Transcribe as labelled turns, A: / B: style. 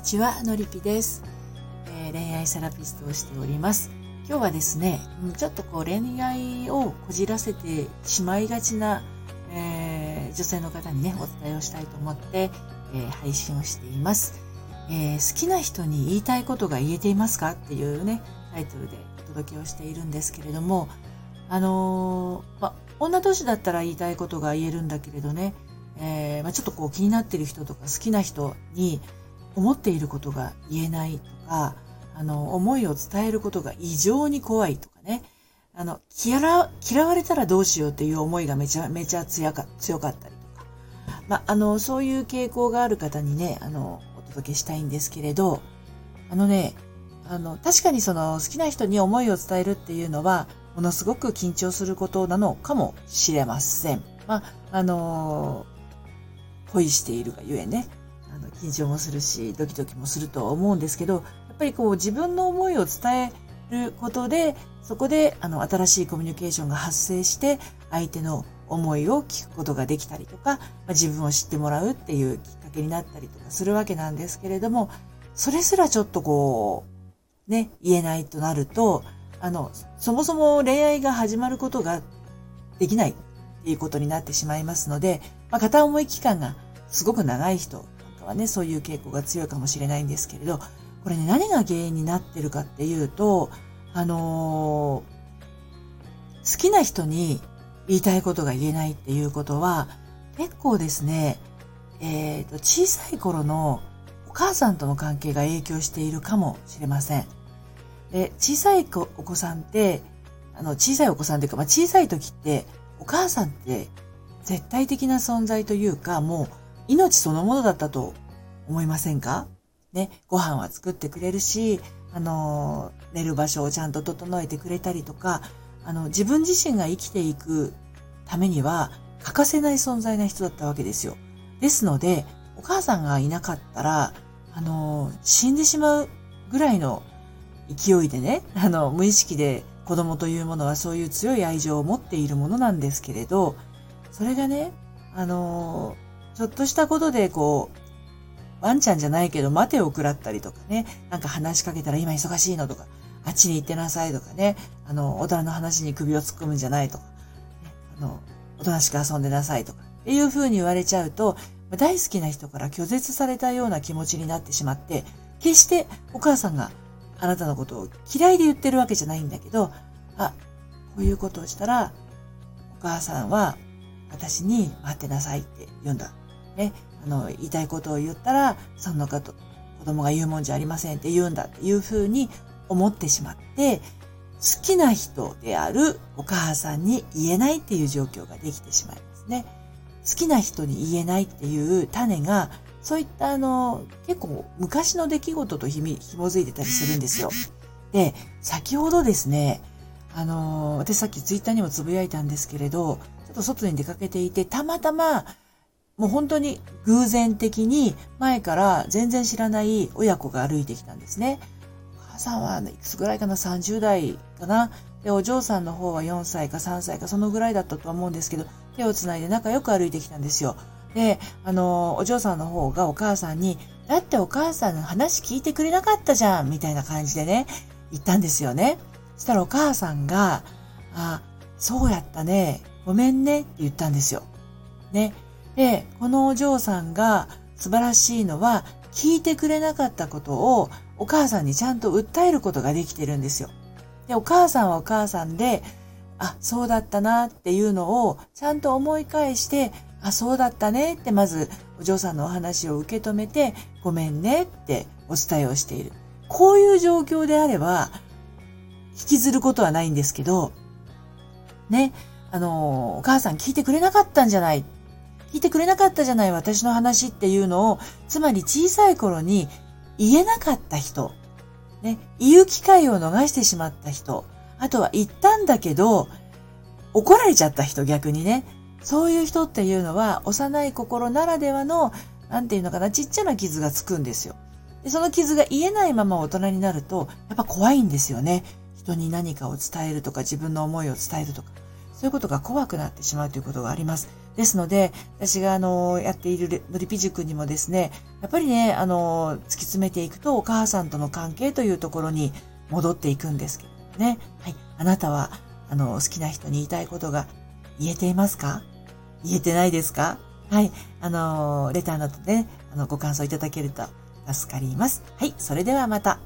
A: にちは、のりぴです、えー、恋愛セラピストをしております。今日はですね、ちょっとこう恋愛をこじらせてしまいがちな、えー、女性の方にね、お伝えをしたいと思って、えー、配信をしています、え好きな人に言いたいことが言えていますかっていうね、タイトルでお届けをしているんですけれども、あのま、女同士だったら言いたいことが言えるんだけれどね、えー、まあ、ちょっとこう気になってる人とか好きな人に思っていることが言えないとか、あの、思いを伝えることが異常に怖いとかね、あの、嫌われたらどうしようっていう思いがめちゃめちゃ強か強かったりとか、まあ、あの、そういう傾向がある方にね、あの、お届けしたいんですけれど、あのね、あの、確かにその好きな人に思いを伝えるっていうのは、ものすごく緊張することなのかもしれません。まあ、あの恋しているがゆえね、の、緊張もするし、ドキドキもすると思うんですけど、やっぱりこう自分の思いを伝えることで、そこで、あの、新しいコミュニケーションが発生して、相手の思いを聞くことができたりとか、まあ、自分を知ってもらうっていうきっかけになったりとかするわけなんですけれども、それすらちょっとこう、ね、言えないとなると、あの、そもそも恋愛が始まることができないっていうことになってしまいますので、まあ、片思い期間がすごく長い人はね、そういう傾向が強いかもしれないんですけれど、これね、何が原因になってるかっていうと、あのー、好きな人に言いたいことが言えないっていうことは、結構ですね、えっ、ー、と、小さい頃のお母さんとの関係が影響しているかもしれません。で、小さいお子さんって、あの、小さいお子さんっていうか、まあ、小さい時って、お母さんって絶対的な存在というか、もう命そのものだったと思いませんか？ね、ご飯は作ってくれるし、あの、寝る場所をちゃんと整えてくれたりとか、あの、自分自身が生きていくためには欠かせない存在な人だったわけですよ。ですので、お母さんがいなかったら、あの、死んでしまうぐらいの勢いでね、あの、無意識で子供というものはそういう強い愛情を持っているものなんですけれど、それがね、あのちょっとしたことでこう、ワンちゃんじゃないけど待てを食らったりとかね、なんか話しかけたら今忙しいのとか、あっちに行ってなさいとかね、あの、大人の話に首を突っ込むんじゃないとか、ね、あの、おとなしく遊んでなさいとか、っていう風に言われちゃうと、大好きな人から拒絶されたような気持ちになってしまって、決してお母さんがあなたのことを嫌いで言ってるわけじゃないんだけど、あ、こういうことをしたら、お母さんは私に待ってなさいって言うんだ。ね、あの、言いたいことを言ったら、その方、子供が言うもんじゃありませんって言うんだっていうふうに思ってしまって、好きな人であるお母さんに言えないっていう状況ができてしまいますね。好きな人に言えないっていう種がそういったあの、結構昔の出来事とひみ、紐づいてたりするんですよ。で、先ほどですね、あの、私さっきツイッターにもつぶやいたんですけれど、ちょっと外に出かけていて、たまたま、もう本当に偶然的に前から全然知らない親子が歩いてきたんですね。お母さんはいくつぐらいかな ?30 代かな？で、お嬢さんの方は4歳か3歳かそのぐらいだったと思うんですけど、手をつないで仲良く歩いてきたんですよ。で、あの、お嬢さんの方がお母さんに、だってお母さんの話聞いてくれなかったじゃんみたいな感じでね、言ったんですよね。そしたらお母さんが、あ、そうやったね、ごめんねって言ったんですよ。ね。で、このお嬢さんが素晴らしいのは、聞いてくれなかったことをお母さんにちゃんと訴えることができてるんですよ。で、お母さんはお母さんで、あ、そうだったなっていうのをちゃんと思い返して、あ、そうだったねってまずお嬢さんのお話を受け止めて、ごめんねってお伝えをしている。こういう状況であれば、引きずることはないんですけど、ね、あの、お母さん聞いてくれなかったんじゃない。聞いてくれなかったじゃない私の話っていうのを、つまり小さい頃に言えなかった人、ね、言う機会を逃してしまった人、あとは言ったんだけど、怒られちゃった人逆にね、そういう人っていうのは幼い心ならではの、なんていうのかな、ちっちゃな傷がつくんですよ。でその傷が癒えないまま大人になると、やっぱ怖いんですよね。人に何かを伝えるとか、自分の思いを伝えるとか。そういうことが怖くなってしまうということがあります。ですので、私があの、やっているのりぴ塾にもですね、やっぱりね、あの、突き詰めていくとお母さんとの関係というところに戻っていくんですけどね。はい。あなたは、あの、好きな人に言いたいことが言えていますか？言えてないですか？はい。あの、レターなどで、ね、あの、ご感想いただけると助かります。はい。それではまた。